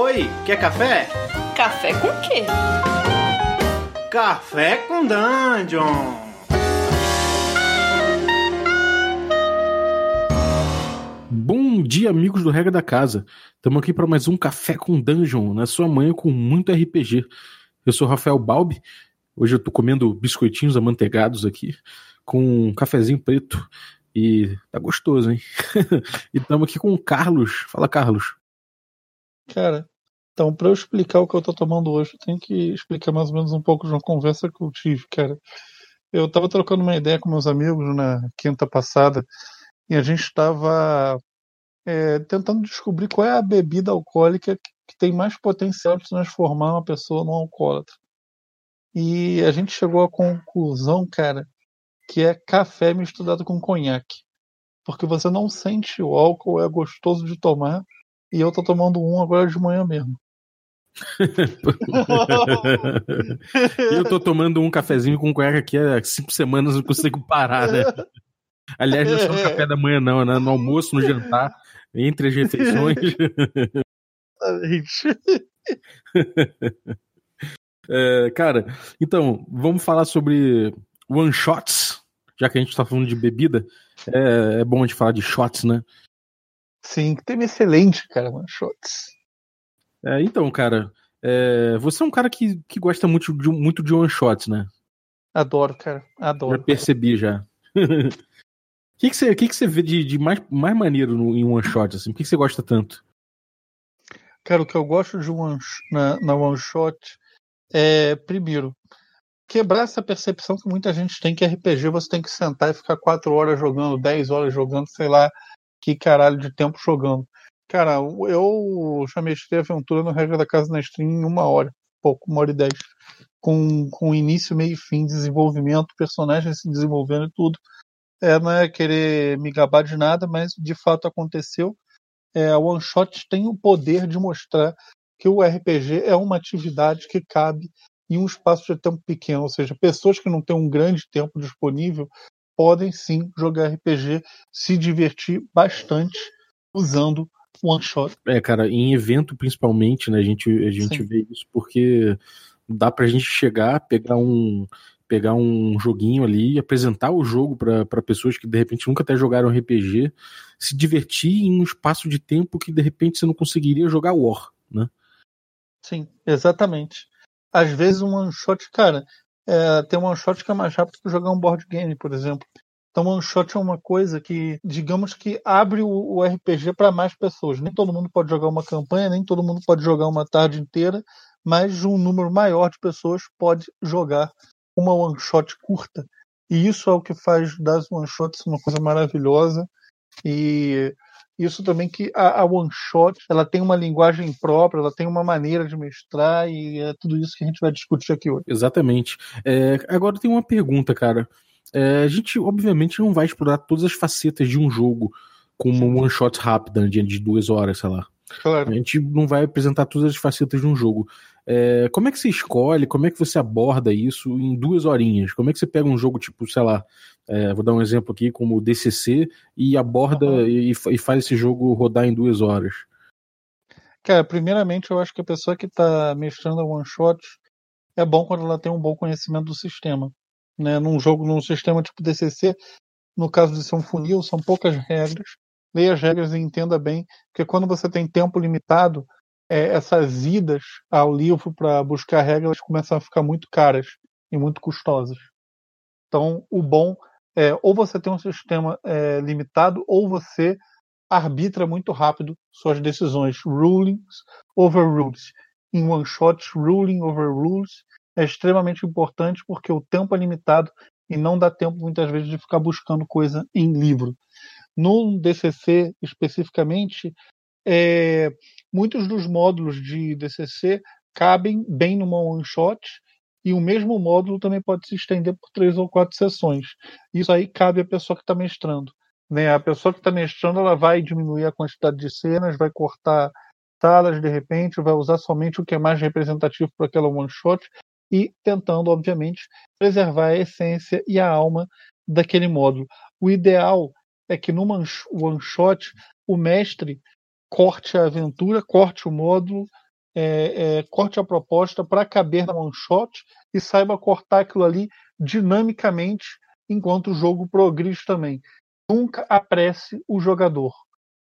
Oi, quer café? Café com quê? Café com Dungeon! Bom dia, amigos do Regra da Casa. Estamos aqui para mais um Café com Dungeon, na sua manhã com muito RPG. Eu sou Rafael Balbi. Hoje eu tô comendo biscoitinhos amanteigados aqui, com um cafezinho preto. E tá gostoso, hein? e estamos aqui com o Carlos. Fala, Carlos. Cara, então, para eu explicar o que eu tô tomando hoje, eu tenho que explicar mais ou menos um pouco de uma conversa que eu tive, cara. Eu tava trocando uma ideia com meus amigos na quinta passada e a gente estava é, tentando descobrir qual é a bebida alcoólica que, tem mais potencial de transformar uma pessoa num alcoólatra. E a gente chegou à conclusão, cara, que é café misturado com conhaque. Porque você não sente o álcool, é gostoso de tomar. E eu tô tomando um agora de manhã mesmo. eu tô tomando um cafezinho com conhaque aqui há cinco semanas, não consigo parar, né? Aliás, não é só no café da manhã, não, né? No almoço, no jantar, entre as refeições. é, cara, então, vamos falar sobre one shots, já que a gente tá falando de bebida. É, é bom a gente falar de shots, né? Sim, que tema excelente, cara, one shots. É, então, cara, é, você é um cara que, que gosta muito de, muito de one shots, né? Adoro, cara, adoro. Já percebi já. O que, que, você, que, que você vê de, de mais, mais maneiro no, em one shot? Assim? Por que, que você gosta tanto? Cara, o que eu gosto de one, na, na one shot é, primeiro, quebrar essa percepção que muita gente tem que RPG você tem que sentar e ficar quatro horas jogando, dez horas jogando, sei lá que caralho de tempo jogando. Cara, eu já mestrei aventura no Regra da Casa na Stream em uma hora, pouco, uma hora e dez. Com, com início, meio e fim, desenvolvimento, personagens se desenvolvendo e tudo. É, não é querer me gabar de nada, mas de fato aconteceu. É, a One Shot tem o poder de mostrar que o RPG é uma atividade que cabe em um espaço de tempo pequeno, ou seja, pessoas que não têm um grande tempo disponível podem sim jogar RPG, se divertir bastante usando one shot. É, cara, em evento principalmente, né, a gente, a gente vê isso porque dá pra gente chegar, pegar um pegar um joguinho ali apresentar o jogo para pessoas que de repente nunca até jogaram RPG, se divertir em um espaço de tempo que de repente você não conseguiria jogar War, né? Sim, exatamente. Às vezes um one shot, cara, é, tem um one shot que é mais rápido que jogar um board game, por exemplo. Então, one shot é uma coisa que, digamos que abre o, o RPG para mais pessoas. Nem todo mundo pode jogar uma campanha, nem todo mundo pode jogar uma tarde inteira, mas um número maior de pessoas pode jogar uma one shot curta. E isso é o que faz das one shots uma coisa maravilhosa. E isso também que a, a, one shot ela tem uma linguagem própria, ela tem uma maneira de mestrar e é tudo isso que a gente vai discutir aqui hoje. Exatamente. É, agora tem uma pergunta, cara. É, a gente obviamente não vai explorar todas as facetas de um jogo com uma one shot rápida de duas horas, sei lá. Claro. A gente não vai apresentar todas as facetas de um jogo. É, como é que você escolhe, como é que você aborda isso em duas horinhas? Como é que você pega um jogo tipo, sei lá, é, vou dar um exemplo aqui, como o DCC, e aborda uhum. e, e, faz esse jogo rodar em duas horas? Cara, primeiramente eu acho que a pessoa que está mestrando a one shot é bom quando ela tem um bom conhecimento do sistema. Né? Num jogo, num sistema tipo DCC, no caso de ser um funil, são poucas regras. Leia as regras e entenda bem, porque quando você tem tempo limitado, é, essas idas ao livro para buscar regras começam a ficar muito caras e muito custosas. Então, o bom é ou você tem um sistema é, limitado ou você arbitra muito rápido suas decisões. Rulings over rules. Em one shot, ruling over rules é extremamente importante porque o tempo é limitado e não dá tempo muitas vezes de ficar buscando coisa em livro. No DCC especificamente, é, muitos dos módulos de DCC cabem bem numa one shot e o mesmo módulo também pode se estender por três ou quatro sessões. Isso aí cabe à pessoa que está mestrando. Né? A pessoa que está mestrando ela vai diminuir a quantidade de cenas, vai cortar salas de repente, vai usar somente o que é mais representativo para aquela one shot e tentando, obviamente, preservar a essência e a alma daquele módulo. O ideal é que numa one shot o mestre corte a aventura, corte o módulo, é, é, corte a proposta para caber na one shot e saiba cortar aquilo ali dinamicamente enquanto o jogo progride também. Nunca apresse o jogador.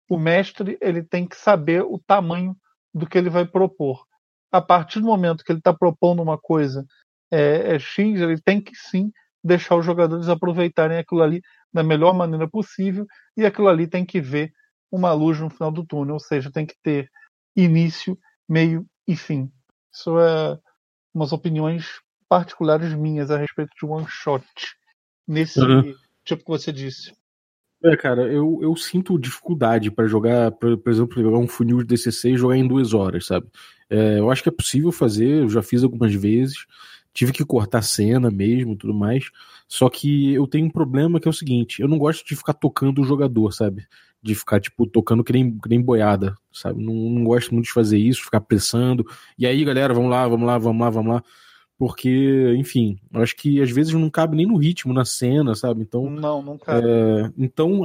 O mestre ele tem que saber o tamanho do que ele vai propor. A partir do momento que ele está propondo uma coisa é, é X, ele tem que sim deixar os jogadores aproveitarem aquilo ali da melhor maneira possível e aquilo ali tem que ver uma luz no final do túnel, ou seja, tem que ter início, meio e fim. Isso é umas opiniões particulares minhas a respeito de one shot nesse uhum. tipo que você disse. É, cara, eu, eu sinto dificuldade para jogar, por, por, exemplo, jogar um funil de DCC e jogar em duas horas, sabe? É, eu acho que é possível fazer, eu já fiz algumas vezes, tive que cortar cena mesmo tudo mais. Só que eu tenho um problema que é o seguinte: eu não gosto de ficar tocando o jogador, sabe? De ficar, tipo, tocando que nem, que nem boiada, sabe? Não, não gosto muito de fazer isso, ficar pressando. E aí, galera, vamos lá, vamos lá, vamos lá, vamos lá porque, enfim, eu acho que às vezes não cabe nem no ritmo, na cena, sabe? Então, não, não cabe. É, então,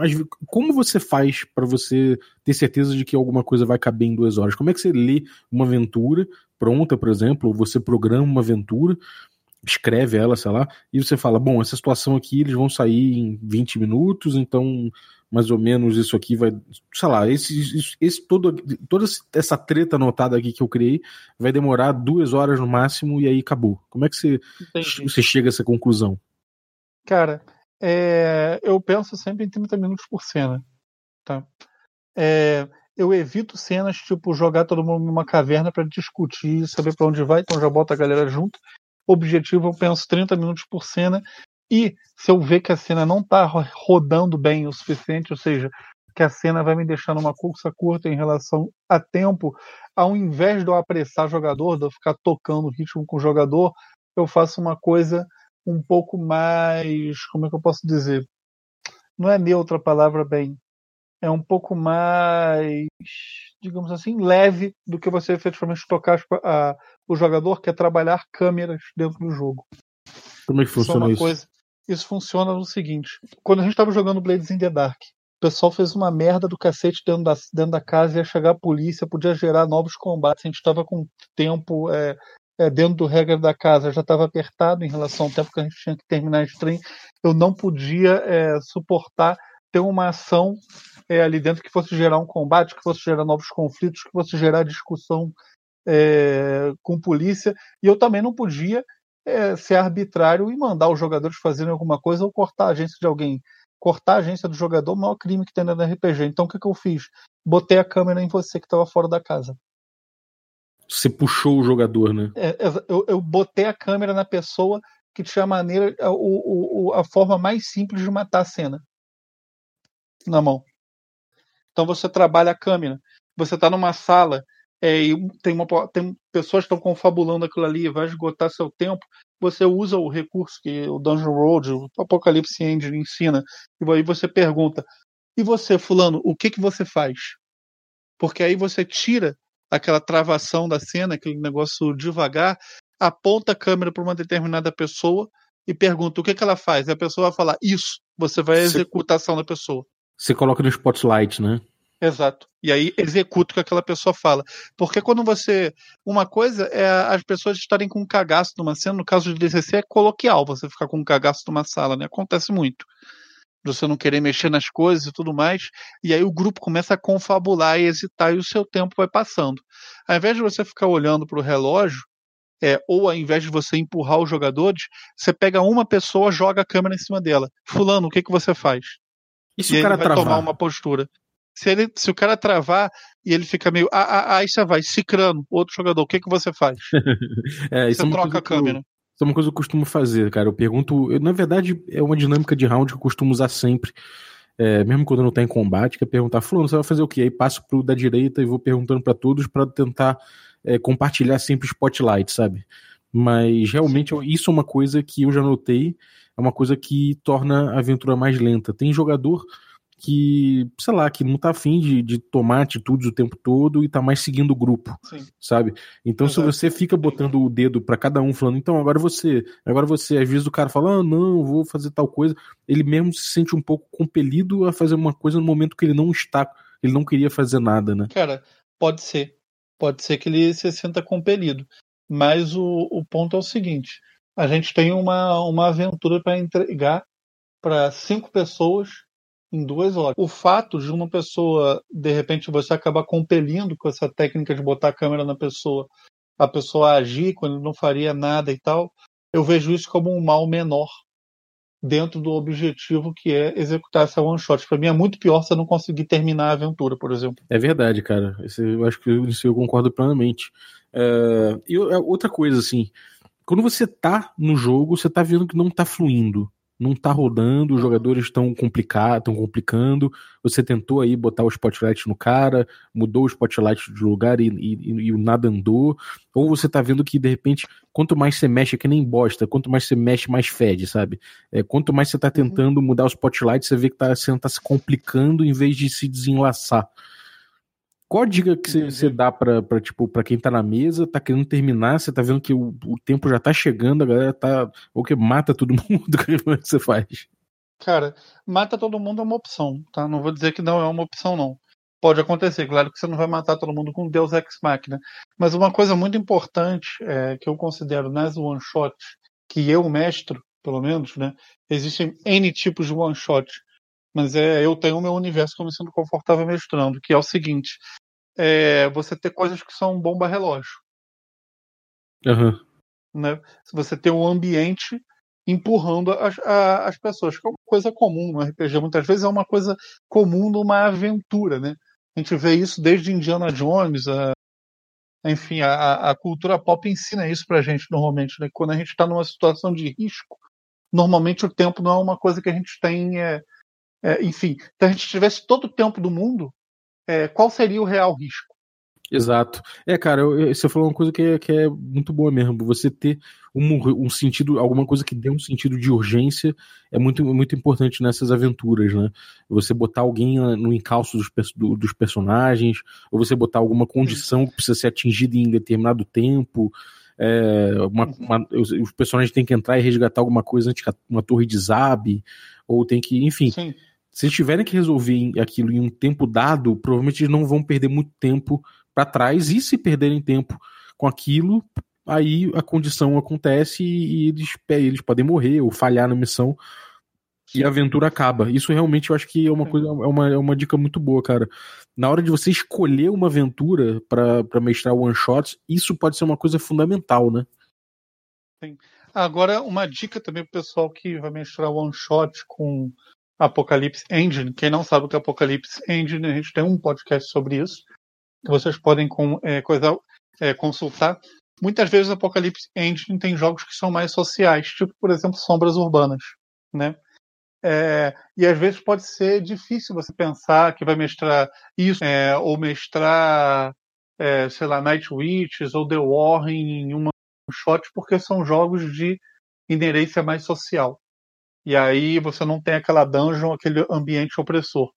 como você faz para você ter certeza de que alguma coisa vai caber em duas horas? Como é que você lê uma aventura pronta, por exemplo, ou você programa uma aventura, escreve ela, sei lá, e você fala, bom, essa situação aqui eles vão sair em 20 minutos, então mais ou menos isso aqui vai, sei lá, esse, esse todo, toda essa treta anotada aqui que eu criei vai demorar duas horas no máximo e aí acabou. Como é que você, você chega a essa conclusão? Cara, é, eu penso sempre em 30 minutos por cena, tá? É, eu evito cenas tipo jogar todo mundo numa caverna para discutir, saber para onde vai, então já bota a galera junto. Objetivo, eu penso 30 minutos por cena e se eu ver que a cena não está rodando bem o suficiente, ou seja, que a cena vai me deixar numa cursa curta em relação a tempo, ao invés de eu apressar o jogador, de eu ficar tocando o ritmo com o jogador, eu faço uma coisa um pouco mais. Como é que eu posso dizer? Não é neutra a palavra bem. É um pouco mais, digamos assim, leve do que você efetivamente tocar a, o jogador, que é trabalhar câmeras dentro do jogo. Como é que funciona isso? Coisa, isso funciona no seguinte: quando a gente estava jogando Blades in the Dark, o pessoal fez uma merda do cacete dentro da, dentro da casa, ia chegar a polícia, podia gerar novos combates. A gente estava com tempo é, é, dentro do regra da casa, já estava apertado em relação ao tempo que a gente tinha que terminar a stream. Eu não podia é, suportar ter uma ação é, ali dentro que fosse gerar um combate, que fosse gerar novos conflitos, que fosse gerar discussão é, com polícia. E eu também não podia é, ser arbitrário e mandar os jogadores fazerem alguma coisa ou cortar a agência de alguém. Cortar a agência do jogador é o maior crime que tem no RPG. Então o que, que eu fiz? Botei a câmera em você que estava fora da casa. Você puxou o jogador, né? É, eu, eu, botei a câmera na pessoa que tinha a maneira, a, o, a forma mais simples de matar a cena. Na mão. Então você trabalha a câmera. Você está numa sala é, e tem, uma, tem pessoas que estão confabulando aquilo ali, vai esgotar seu tempo, você usa o recurso que o Dungeon Road, o Apocalipse Engine ensina, e aí você pergunta, e você, fulano, o que, que você faz? Porque aí você tira aquela travação da cena, aquele negócio devagar, aponta a câmera para uma determinada pessoa e pergunta o que, que ela faz. E a pessoa vai falar isso, você vai executar a ação da pessoa. Você coloca no spotlight, né? Exato. E aí executa o que aquela pessoa fala. Porque quando você. Uma coisa é as pessoas estarem com um cagaço numa cena, no caso de DCC é coloquial, você ficar com um cagaço numa sala, né? Acontece muito. Você não querer mexer nas coisas e tudo mais. E aí o grupo começa a confabular e hesitar e o seu tempo vai passando. Ao invés de você ficar olhando para o relógio, é, ou ao invés de você empurrar os jogadores, você pega uma pessoa, joga a câmera em cima dela. Fulano, o que, que você faz? E se e o cara vai travar? tomar uma postura. Se, ele, se o cara travar e ele fica meio. Ah, ah, ah aí você vai, cicrando outro jogador, o que, que você faz? é, você é troca a câmera. Eu, isso é uma coisa que eu costumo fazer, cara. Eu pergunto. Eu, na verdade, é uma dinâmica de round que eu costumo usar sempre. É, mesmo quando não tá em combate, que é perguntar, Fulano, você vai fazer o quê? Aí passo pro da direita e vou perguntando para todos para tentar é, compartilhar sempre o spotlight, sabe? Mas realmente isso é uma coisa que eu já notei, é uma coisa que torna a aventura mais lenta. Tem jogador que, sei lá, que não tá afim de, de tomar atitudes o tempo todo e tá mais seguindo o grupo, Sim. sabe? Então, Exato. se você fica botando o dedo para cada um, falando, então, agora você, agora você, às vezes o cara fala, ah, não, vou fazer tal coisa, ele mesmo se sente um pouco compelido a fazer uma coisa no momento que ele não está, ele não queria fazer nada, né? Cara, pode ser. Pode ser que ele se sinta compelido. Mas o, o ponto é o seguinte: a gente tem uma, uma aventura para entregar para cinco pessoas em duas horas. O fato de uma pessoa, de repente, você acabar compelindo com essa técnica de botar a câmera na pessoa, a pessoa agir quando não faria nada e tal, eu vejo isso como um mal menor dentro do objetivo que é executar essa one shot. Para mim é muito pior você não conseguir terminar a aventura, por exemplo. É verdade, cara. eu acho que isso eu concordo plenamente. É, e é, outra coisa, assim, quando você tá no jogo, você tá vendo que não tá fluindo não tá rodando, os jogadores estão complicados, estão complicando. Você tentou aí botar o spotlight no cara, mudou o spotlight de lugar e, e, e nada andou. Ou você tá vendo que, de repente, quanto mais você mexe, é que nem bosta, quanto mais você mexe, mais fede, sabe? É, quanto mais você tá tentando mudar o spotlight, você vê que tá, você tá se complicando em vez de se desenlaçar. Qual a dica que você dá pra, pra, tipo, pra quem tá na mesa, tá querendo terminar, você tá vendo que o, o tempo já tá chegando, a galera tá. Ou que mata todo mundo, é que você faz? Cara, mata todo mundo é uma opção, tá? Não vou dizer que não é uma opção, não. Pode acontecer, claro que você não vai matar todo mundo com Deus Ex Machina. Mas uma coisa muito importante é, que eu considero nas one shot, que eu mestro, pelo menos, né? Existem N tipos de one shot. Mas é, eu tenho o meu universo que eu me sinto confortável mestrando, que é o seguinte: é você ter coisas que são bomba relógio. Uhum. Né? Você ter um ambiente empurrando as, as pessoas, que é uma coisa comum no RPG, muitas vezes é uma coisa comum numa aventura, né? A gente vê isso desde Indiana Jones, a, enfim, a, a cultura pop ensina isso pra gente normalmente, né? Quando a gente está numa situação de risco, normalmente o tempo não é uma coisa que a gente tem, é, é, enfim, se a gente tivesse todo o tempo do mundo, é, qual seria o real risco. Exato. É, cara, eu, eu, você falou uma coisa que é, que é muito boa mesmo. Você ter um, um, sentido, alguma coisa que dê um sentido de urgência é muito, muito importante nessas aventuras, né? Você botar alguém no encalço dos, do, dos personagens, ou você botar alguma condição que precisa ser atingida em determinado tempo. É, uma, uma, os, os, personagens têm que entrar e resgatar alguma coisa antes que uma torre desabe, ou tem que, enfim. Sim se eles tiverem que resolver aquilo em um tempo dado, provavelmente eles não vão perder muito tempo para trás. E se perderem tempo com aquilo, aí a condição acontece e eles, eles podem morrer ou falhar na missão e a aventura acaba. Isso realmente eu acho que é uma coisa, é uma, é uma dica muito boa, cara. Na hora de você escolher uma aventura para mestrar one shots, isso pode ser uma coisa fundamental, né? Sim. Agora, uma dica também pro pessoal que vai mestrar one shot com Apocalipse Engine. Quem não sabe o que é Apocalipse Engine, a gente tem um podcast sobre isso, vocês podem com, é, coisa, é, consultar. Muitas vezes o Apocalipse Engine tem jogos que são mais sociais, tipo, por exemplo, Sombras Urbanas, né? É, e às vezes pode ser difícil você pensar que vai mestrar isso, é, ou mestrar, é, sei lá, Night Witches ou The War em uma shot, porque são jogos de inerência mais social. E aí você não tem aquela dungeon, aquele ambiente opressor.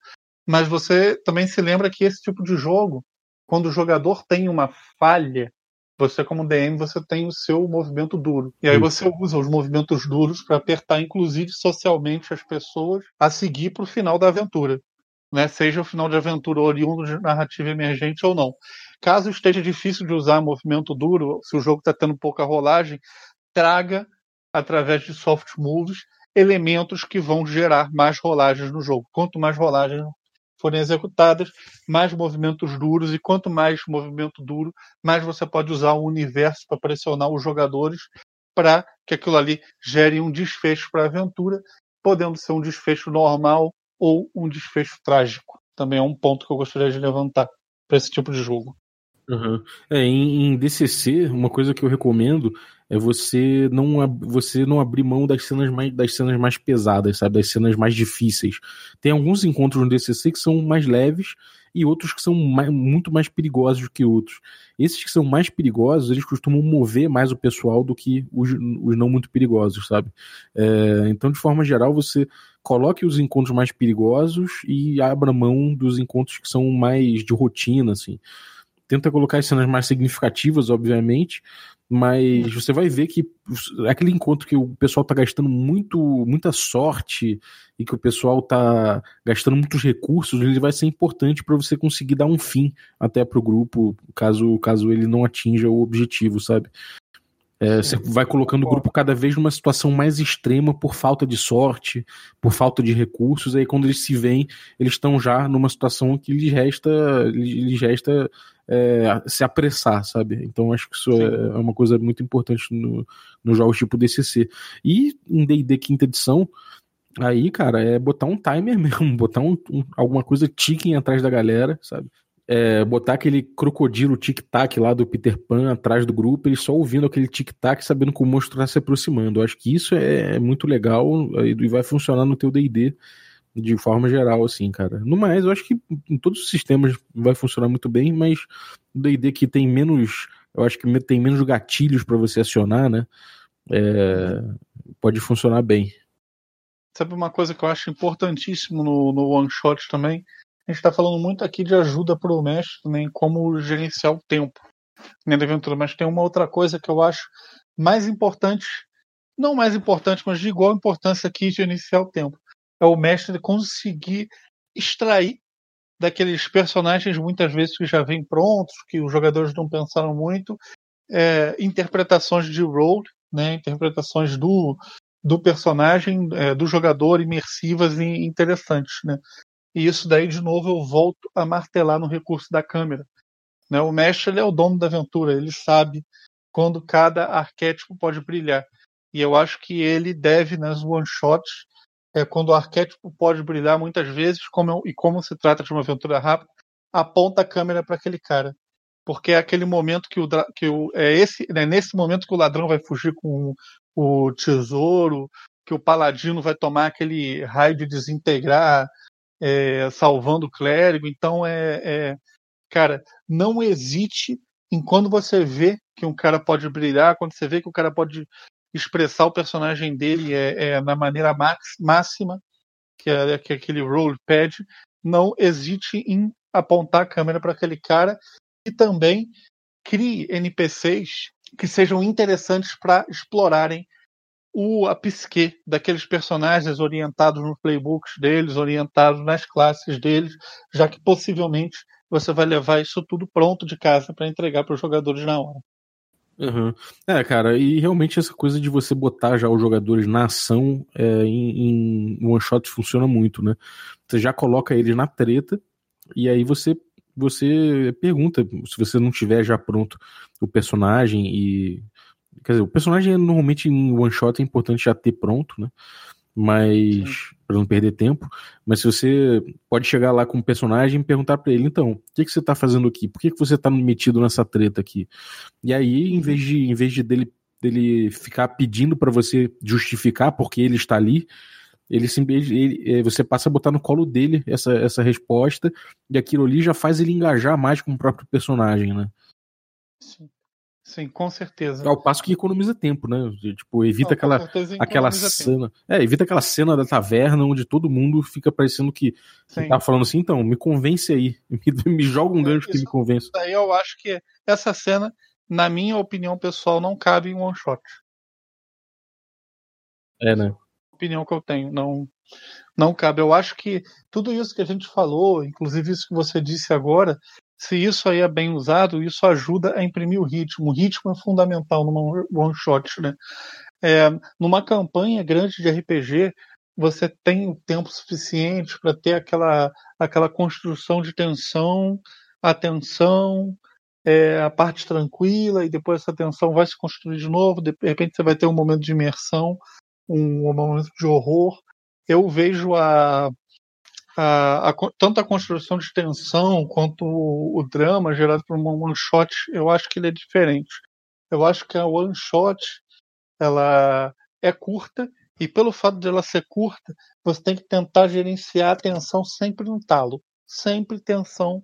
Mas você também se lembra que esse tipo de jogo, quando o jogador tem uma falha, você como DM você tem o seu movimento duro. E aí você usa os movimentos duros para apertar, inclusive socialmente, as pessoas a seguir para o final da aventura. Né? Seja o final de aventura oriundo de narrativa emergente ou não. Caso esteja difícil de usar movimento duro, se o jogo está tendo pouca rolagem, traga através de soft moves elementos que vão gerar mais rolagens no jogo. Quanto mais rolagens forem executadas, mais movimentos duros, e quanto mais movimento duro, mais você pode usar o universo para pressionar os jogadores para que aquilo ali gere um desfecho para a aventura, podendo ser um desfecho normal ou um desfecho trágico. Também é um ponto que eu gostaria de levantar para esse tipo de jogo. Uhum. É, em, em, DCC, uma coisa que eu recomendo é você não, você não abrir mão das cenas, mais, das cenas mais pesadas, sabe? Das cenas mais difíceis. Tem alguns encontros no DCC que são mais leves e outros que são mais, muito mais perigosos que outros. Esses que são mais perigosos, eles costumam mover mais o pessoal do que os, os não muito perigosos, sabe? É, então, de forma geral, você coloque os encontros mais perigosos e abra mão dos encontros que são mais de rotina, assim. tenta colocar as cenas mais significativas, obviamente, mas você vai ver que aquele encontro que o pessoal tá gastando muito, muita sorte e que o pessoal tá gastando muitos recursos, ele vai ser importante para você conseguir dar um fim até pro grupo, caso, caso ele não atinja o objetivo, sabe? É, você vai colocando o grupo cada vez numa situação mais extrema por falta de sorte, por falta de recursos. Aí quando eles se veem, eles estão já numa situação que lhes resta, lhes resta é, se apressar, sabe? Então acho que isso é, é, uma coisa muito importante no, nos jogos tipo DCC. E em D&D quinta edição, aí, cara, é botar um timer mesmo, botar um, um alguma coisa ticking atrás da galera, sabe? É, botar aquele crocodilo tic-tac lá do Peter Pan atrás do grupo, ele só ouvindo aquele tic-tac, sabendo que o monstro está se aproximando. Eu acho que isso é, é muito legal e vai funcionar no teu D&D de forma geral, assim, cara. No mais, eu acho que em todos os sistemas vai funcionar muito bem, mas o D&D que tem menos, eu acho que tem menos gatilhos para você acionar, né? É, pode funcionar bem. Sabe uma coisa que eu acho importantíssimo no, no one shot também? A gente está falando muito aqui de ajuda para o mestre também, como gerenciar o tempo dentro da aventura, mas tem uma outra coisa que eu acho mais importante, não mais importante, mas de igual importância aqui de gerenciar o tempo. É o mestre conseguir extrair daqueles personagens muitas vezes que já vêm prontos, que os jogadores não pensaram muito, é, interpretações de role, né, interpretações do, do personagem, é, do jogador imersivas e interessantes. Né? E isso daí, de novo, eu volto a martelar no recurso da câmera. Né? O mestre é o dono da aventura, ele sabe quando cada arquétipo pode brilhar. E eu acho que ele deve, nas one-shots, é, quando o arquétipo pode brilhar muitas vezes, como, e como se trata de uma aventura rápida, aponta a câmera para aquele cara. Porque é aquele momento que o, que o é esse, né, nesse momento que o ladrão vai fugir com o tesouro, que o paladino vai tomar aquele raio de desintegrar é, salvando o clérigo. Então, é, é, cara, não hesite em quando você vê que um cara pode brilhar, quando você vê que o cara pode expressar o personagem dele é, é na maneira máxima, que é, que é aquele role pad, não hesite em apontar a câmera para aquele cara e também crie NPCs que sejam interessantes para explorarem o, a psique daqueles personagens orientados nos playbooks deles, orientados nas classes deles, já que possivelmente você vai levar isso tudo pronto de casa para entregar para os jogadores na hora. Uhum. É, cara, e realmente essa coisa de você botar já os jogadores na ação é, em, em one shot funciona muito, né? Você já coloca eles na treta e aí você você pergunta se você não tiver já pronto o personagem e Quer dizer, o personagem normalmente em one shot é importante já ter pronto, né? Mas. para não perder tempo. Mas se você pode chegar lá com o personagem e perguntar para ele, então, o que, que você tá fazendo aqui? Por que, que você tá metido nessa treta aqui? E aí, em vez de, em vez de dele, dele ficar pedindo para você justificar porque ele está ali, ele, ele, você passa a botar no colo dele essa, essa resposta, e aquilo ali já faz ele engajar mais com o próprio personagem, né? Sim. Sim, com certeza. Ao passo que economiza tempo, né? Tipo, evita Não, aquela, aquela cena. Tempo. É, evita aquela cena da taverna onde todo mundo fica parecendo que, que tá falando assim, então, me convence aí. Me, me joga um é, gancho que me convence. Daí eu acho que essa cena, na minha opinião pessoal, não cabe em one shot. É, né? Opinião que eu tenho. Não, não cabe. Eu acho que tudo isso que a gente falou, inclusive isso que você disse agora, se isso aí é bem usado, isso ajuda a imprimir o ritmo. O ritmo é fundamental numa one shot, né? É, numa campanha grande de RPG, você tem tempo suficiente para ter aquela, aquela construção de tensão, atenção, é, a parte tranquila, e depois essa tensão vai se construir de novo. De repente você vai ter um momento de imersão, um, um momento de horror. Eu vejo a, a, a, tanto a construção de tensão quanto o, o drama gerado por uma one shot, eu acho que ele é diferente. Eu acho que a one shot ela é curta e pelo fato de ela ser curta, você tem que tentar gerenciar a tensão sempre no talo, sempre tensão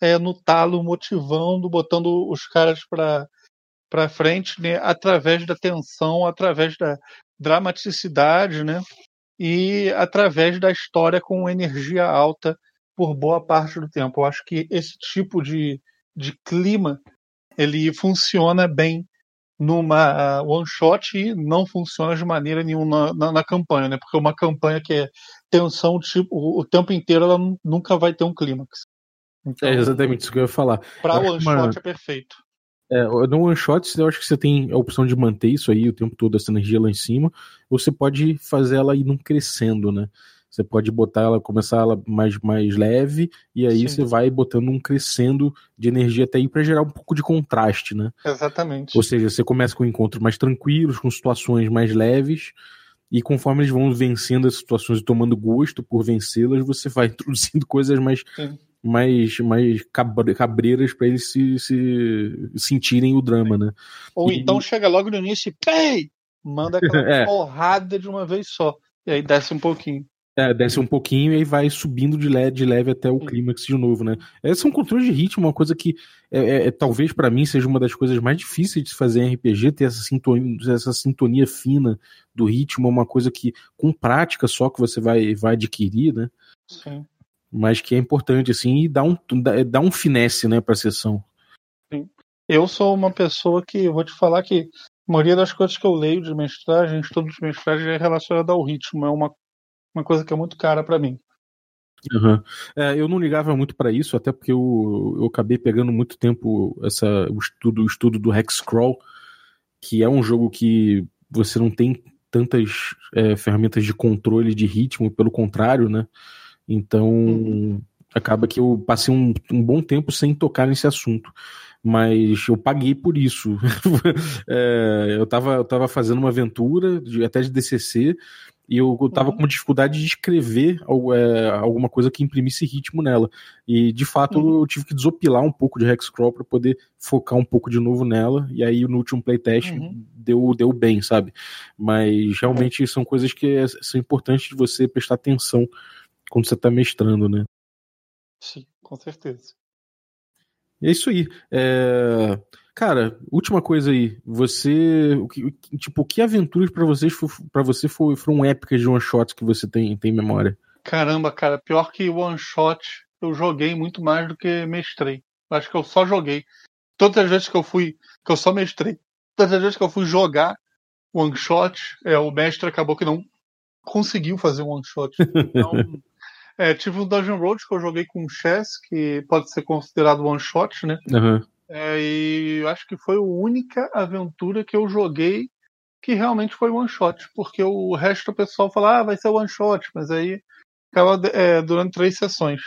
é, no talo, motivando, botando os caras para para frente, né, através da tensão, através da dramaticidade, né, e através da história com energia alta por boa parte do tempo. Eu acho que esse tipo de, de clima, ele funciona bem numa one shot e não funciona de maneira nenhuma na, na, na, campanha, né? Porque uma campanha que é tensão tipo o, o tempo inteiro, ela nunca vai ter um clímax. Então, é exatamente isso que eu ia falar. Para one shot uma... é perfeito. É, no one shot, eu acho que você tem a opção de manter isso aí o tempo todo, essa energia lá em cima, ou você pode fazer ela ir num crescendo, né? Você pode botar ela, começar ela mais, mais leve, e aí Sim. você vai botando um crescendo de energia até aí para gerar um pouco de contraste, né? Exatamente. Ou seja, você começa com encontros mais tranquilos, com situações mais leves, e conforme eles vão vencendo as situações e tomando gosto por vencê-las, você vai introduzindo coisas mais. Sim mais, mais cabreiras para eles se, se sentirem o drama, né? Ou e... então chega logo no início e pei! Manda aquela é. porrada de uma vez só. E aí desce um pouquinho. É, desce um pouquinho e aí vai subindo de leve, de leve até o clímax de novo, né? Esse é um controle de ritmo, uma coisa que é, é, é talvez para mim seja uma das coisas mais difíceis de se fazer em RPG, ter essa sintonia, essa sintonia fina do ritmo, uma coisa que com prática só que você vai, vai adquirir, né? Sim. Mas que é importante, assim, e dá um, dá, um finesse, né, pra sessão. Sim. Eu sou uma pessoa que, vou te falar que a maioria das coisas que eu leio de mestragem, estudo de mestragem é relacionado ao ritmo, é uma uma coisa que é muito cara para mim. Uhum. É, eu não ligava muito para isso, até porque eu, eu acabei pegando muito tempo essa, o, estudo, o estudo do Hexcrawl, que é um jogo que você não tem tantas é, ferramentas de controle de ritmo, pelo contrário, né? Então uhum. acaba que eu passei um, um bom tempo sem tocar nesse assunto mas eu paguei por isso. é, eu, estava eu tava fazendo uma aventura, de, até de DCC, e eu, eu tava uhum. com dificuldade de escrever é, alguma coisa que imprimisse ritmo nela. E de fato uhum. eu tive que desopilar um pouco de Hexcrawl para poder focar um pouco de novo nela. E aí no último playtest uhum. deu, deu bem, sabe? Mas realmente são coisas que é, são importantes de você prestar atenção quando você tá mestrando, né? Sim, com certeza. É isso aí. É... Cara, última coisa aí. Você. Tipo, que aventuras para vocês para você foram épicas de one shot que você tem, tem memória? Caramba, cara, pior que one shot, eu joguei muito mais do que mestrei. Acho que eu só joguei. Todas as vezes que eu fui. que eu só mestrei. Todas as vezes que eu fui jogar one shot, é, o mestre acabou que não conseguiu fazer um one shot. Então, é, tive um Dungeon Road que eu joguei com Chess, que pode ser considerado one shot, né? Uhum. É, e acho que foi a única aventura que eu joguei que realmente foi one shot, porque o resto do pessoal fala, ah, vai ser one shot, mas aí acaba é, durante três sessões.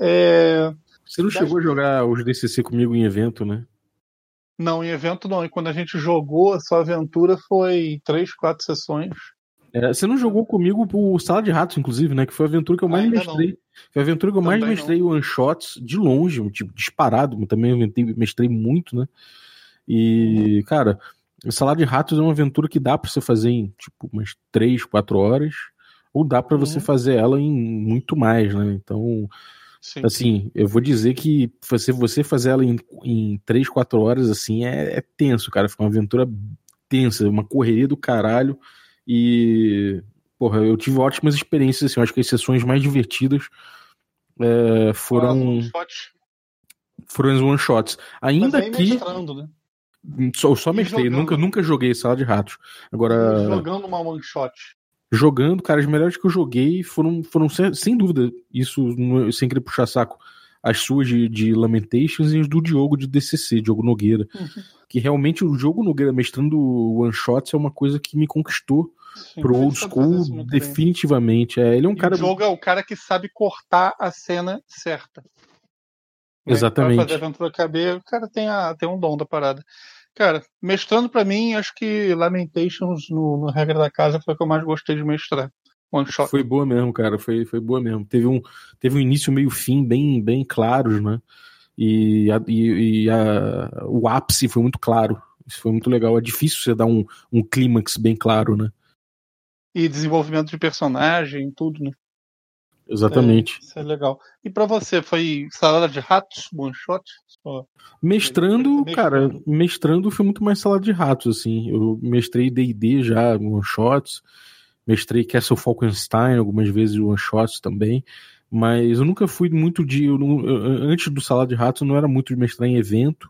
É... Você não chegou a jogar os DCC comigo em evento, né? Não, em evento não. E quando a gente jogou, a sua aventura foi três, quatro sessões. É, você não jogou comigo o Sala de Ratos, inclusive, né? Que foi a aventura que eu mais Ainda mestrei. Não. Foi a aventura que eu Também mais mestrei one shots de longe, tipo, disparado. Também mestrei muito, né? E, cara, Sala de Ratos é uma aventura que dá para você fazer em, tipo, umas 3, 4 horas. Ou dá para uhum. você fazer ela em muito mais, né? Então, Sim. assim, eu vou dizer que você, você fazer ela em, em 3, 4 horas, assim, é, é tenso, cara. Foi uma aventura tensa, uma correria do caralho. E, porra, eu tive ótimas experiências, assim, eu acho que as sessões mais divertidas é, foram. Foram as one shots. Ainda que. Né? Só, só mestrei, nunca, nunca joguei sala de ratos. Agora. Jogando uma one shot. Jogando, cara, as melhores que eu joguei foram, foram sem, sem dúvida, isso sem querer puxar saco, as suas de, de Lamentations e as do Diogo de DCC, Diogo Nogueira. Uhum. Que realmente o Diogo Nogueira mestrando one shots é uma coisa que me conquistou Sim, pro old school, definitivamente. É, ele é um e cara. O jogo é o cara que sabe cortar a cena certa. Né? Exatamente. Pra fazer aventura caber, o cara tem, a, tem um dom da parada. Cara, mestrando para mim, acho que Lamentations no, no Regra da Casa foi o que eu mais gostei de mestrar. One shot. Foi boa mesmo, cara. Foi, foi boa mesmo. Teve um, teve um início, meio fim bem, bem claros, né? E, a, e, e a, o ápice foi muito claro. Isso foi muito legal. É difícil você dar um, um clímax bem claro, né? E desenvolvimento de personagem, tudo, né? Exatamente. É, isso é legal. E para você, foi salada de ratos, one shot? Só... Mestrando, cara, mestrando foi muito mais salada de ratos, assim. Eu mestrei D&D já, one shots. Mestrei Castle Falkenstein algumas vezes one shots também. Mas eu nunca fui muito de. Eu não, eu, antes do Salada de Ratos, eu não era muito de mestrar em evento.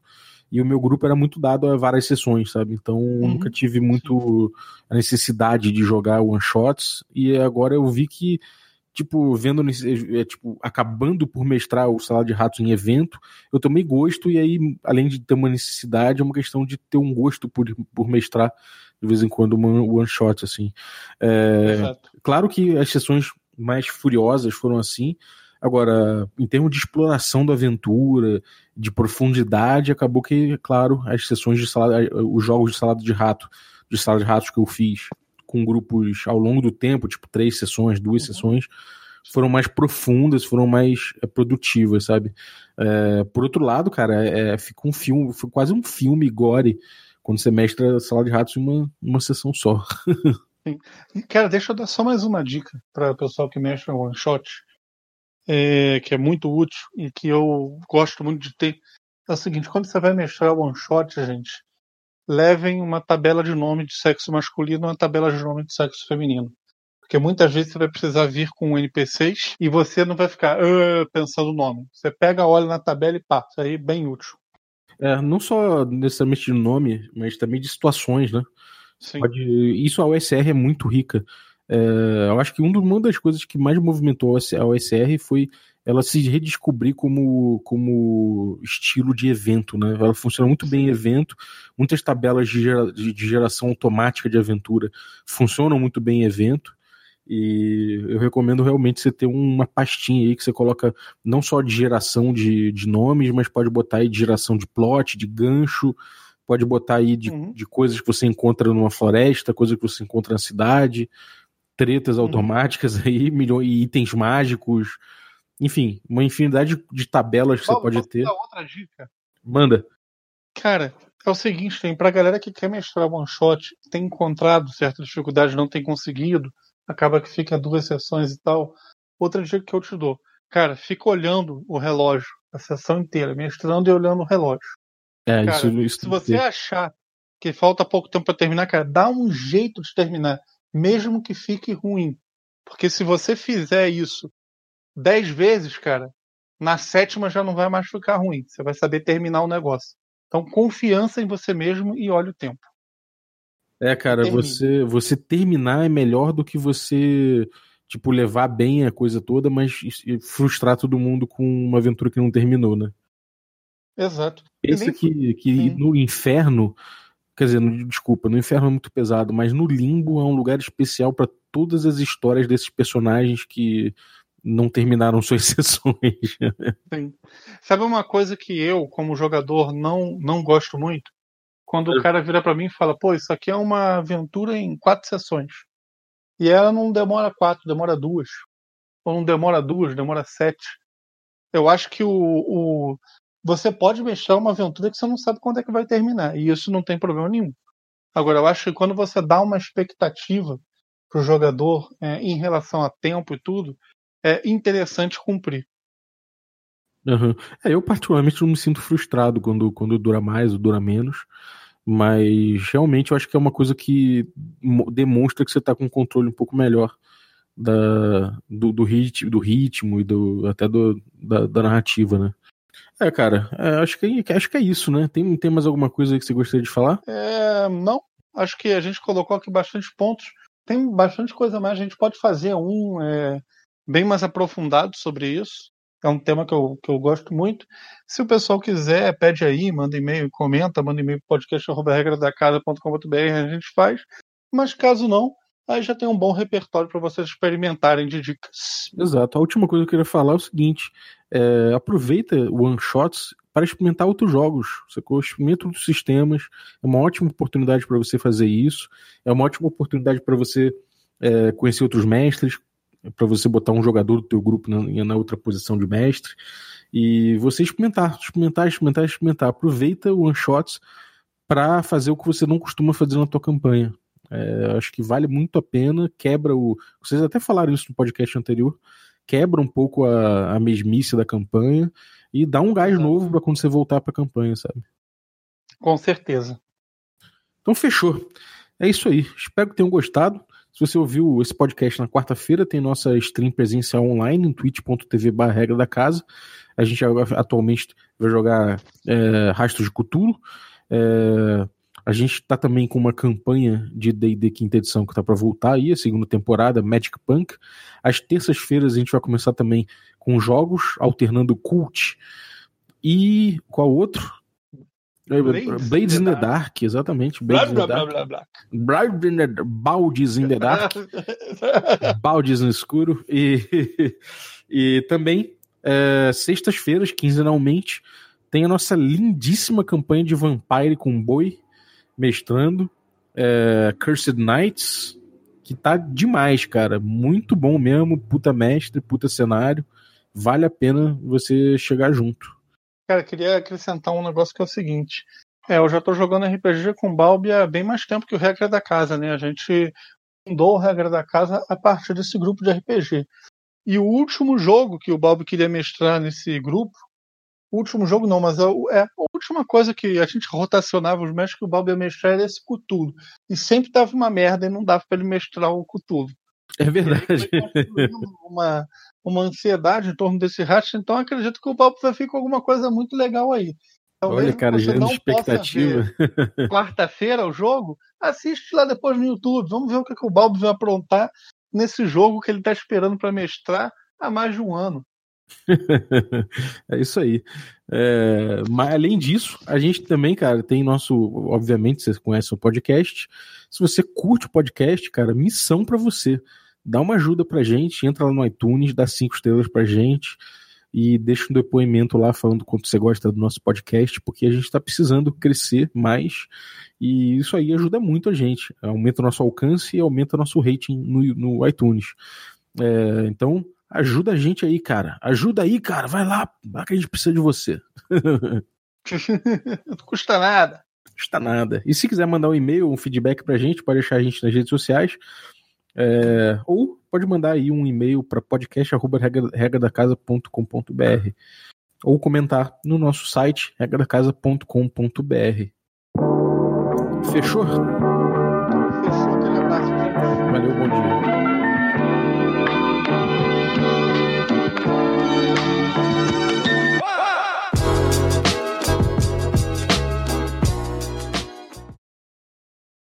E o meu grupo era muito dado a várias sessões, sabe? Então eu Uhum. nunca tive muito a necessidade de jogar one shots. E agora eu vi que, tipo, vendo, é, tipo, acabando por mestrar o Salada de Ratos em evento, eu tomei gosto. E aí, além de ter uma necessidade, é uma questão de ter um gosto por, por mestrar de vez em quando uma one shot, assim. É. Claro que as sessões mais furiosas foram assim. Agora, em termos de exploração da aventura, de profundidade, acabou que, claro, as sessões de salada, os jogos de salada de rato, de salada de ratos que eu fiz com grupos ao longo do tempo, tipo três sessões, duas Uhum. sessões, foram mais profundas, foram mais é, produtivas, sabe? É, por outro lado, cara, é, fica um filme, foi quase um filme gore quando você mestra salada de ratos em uma, uma sessão só. Cara, deixa eu dar só mais uma dica para o pessoal que mexe no one shot, é, que é muito útil e que eu gosto muito de ter. É o seguinte, quando você vai mestrar one shot, gente, levem uma tabela de nome de sexo masculino e uma tabela de nome de sexo feminino. Porque muitas vezes você vai precisar vir com NPCs e você não vai ficar "Ah", pensando o nome. Você pega, olha na tabela e pá. Isso aí é bem útil. É, não só necessariamente de nome, mas também de situações, né? Sim. Pode, isso a OSR é muito rica. É, eu acho que um uma das coisas que mais movimentou a OS- a OSR foi ela se redescobrir como, como estilo de evento, né? Ela funciona muito bem em evento, muitas tabelas de, gera- de geração automática de aventura funcionam muito bem em evento. E eu recomendo realmente você ter uma pastinha aí que você coloca não só de geração de, de nomes, mas pode botar aí de geração de plot, de gancho, pode botar aí de, Uhum. de coisas que você encontra numa floresta, coisas que você encontra na cidade, tretas Uhum. automáticas aí, milhões, e itens mágicos, enfim, uma infinidade de tabelas que você Posso- pode posso ter. dar outra dica? Manda. Cara, é o seguinte, tem pra galera que quer mestrar one shot, tem encontrado certa dificuldade, não tem conseguido, acaba que fica duas sessões e tal. Outra dica que eu te dou, cara, fica olhando o relógio a sessão inteira, mestrando e olhando o relógio. É, Cara, isso, isso Se você achar que falta pouco tempo pra terminar, cara, dá um jeito de terminar, mesmo que fique ruim. Porque se você fizer isso dez vezes, cara, na sétima já não vai mais ficar ruim. Você vai saber terminar o negócio. Então, confiança em você mesmo e olha o tempo. É, cara, você, você terminar é melhor do que você, tipo, levar bem a coisa toda, mas frustrar todo mundo com uma aventura que não terminou, né? Exato. Pensa que, que Sim. no inferno, quer dizer, desculpa, no inferno é muito pesado, mas no limbo é um lugar especial para todas as histórias desses personagens que não terminaram suas sessões. Sim. Sabe uma coisa que eu, como jogador, não, não gosto muito? Quando o É. cara vira pra mim e fala, pô, isso aqui é uma aventura em quatro sessões. E ela não demora quatro, demora duas. Ou não demora duas, demora sete. Eu acho que o, o você pode mestrar uma aventura que você não sabe quando é que vai terminar. E isso não tem problema nenhum. Agora, eu acho que quando você dá uma expectativa pro jogador é, em relação a tempo e tudo, é interessante cumprir. Aham. É, eu particularmente não me sinto frustrado quando, quando dura mais ou dura menos, mas realmente eu acho que é uma coisa que mo- demonstra que você está com um controle um pouco melhor da, do, do, do ritmo e do, até do, da, da narrativa, né? É, cara, é, acho, que, acho que é isso, né? Tem, tem mais alguma coisa que você gostaria de falar? É, não, acho que a gente colocou aqui bastante pontos. Tem bastante coisa mais. A gente pode fazer um é, bem mais aprofundado sobre isso. É um tema que eu, que eu gosto muito. Se o pessoal quiser, pede aí, manda e-mail, comenta, manda e-mail podcast.regradacasa.com.br, a gente faz. Mas caso não, aí já tem um bom repertório para vocês experimentarem de dicas. Exato. A última coisa que eu queria falar é o seguinte: é, aproveita One Shots para experimentar outros jogos. Você experimenta outros sistemas. É uma ótima oportunidade para você fazer isso. É uma ótima oportunidade para você é, conhecer outros mestres, para você botar um jogador do teu grupo na, na, outra posição de mestre e você experimentar, experimentar, experimentar, experimentar. Aproveita o One Shots para fazer o que você não costuma fazer na tua campanha. É, acho que vale muito a pena, quebra o. Vocês até falaram isso no podcast anterior, quebra um pouco a, a mesmice da campanha e dá um gás novo para quando você voltar para a campanha, sabe? Com certeza. Então fechou. É isso aí. Espero que tenham gostado. Se você ouviu esse podcast na quarta-feira, tem nossa stream presencial online em twitch.tv regra da casa. A gente atualmente vai jogar é, Rastros de Cthulhu. É, a gente está também com uma campanha de D&D quinta edição que está para voltar aí, a segunda temporada, Magic Punk. Às terças-feiras a gente vai começar também com jogos, alternando Cult e qual outro? Blades, Blades in the Dark, Dark exatamente. Blades blá, blá, blá, blá, blá. in the, Baldes in the Dark. Baldes no escuro. E, e também, é, sextas-feiras, quinzenalmente, tem a nossa lindíssima campanha de Vampire com Boi, mestrando. É, Cursed Knights, que tá demais, cara. Muito bom mesmo. Puta mestre, puta cenário. Vale a pena você chegar junto. Cara, queria acrescentar um negócio que é o seguinte. É, eu já estou jogando RPG com Balbi há bem mais tempo que o Regra da Casa, né? A gente fundou o Regra da Casa a partir desse grupo de RPG. E o último jogo que o Balbi queria mestrar nesse grupo, o último jogo não, mas é, é a última coisa que a gente rotacionava os mestres que o Balbi ia mestrar era esse Cutulo. E sempre dava uma merda e não dava para ele mestrar o Cutulo. É verdade. Uma, uma ansiedade em torno desse rastro, então acredito que o Papo vai ficar com alguma coisa muito legal aí. Talvez Olha, cara, gerando expectativa. Quarta-feira o jogo, assiste lá depois no YouTube. Vamos ver o que, que o Balbo vai aprontar nesse jogo que ele está esperando para mestrar há mais de um ano. é isso aí. É, mas além disso, a gente também, cara, tem nosso. Obviamente, você conhece o podcast. Se você curte o podcast, cara, missão para você dá uma ajuda pra gente, entra lá no iTunes, dá cinco estrelas pra gente e deixa um depoimento lá falando quanto você gosta do nosso podcast, porque a gente está precisando crescer mais e isso aí ajuda muito a gente. Aumenta o nosso alcance e aumenta o nosso rating no, no iTunes. É, então, ajuda a gente aí, cara. Ajuda aí, cara. Vai lá, lá que a gente precisa de você. Não custa nada. Custa nada. E se quiser mandar um e-mail, um feedback pra gente, pode deixar a gente nas redes sociais. É, ou pode mandar aí um e-mail para podcast.regradacasa.com.br ou comentar no nosso site regradacasa.com.br. Fechou?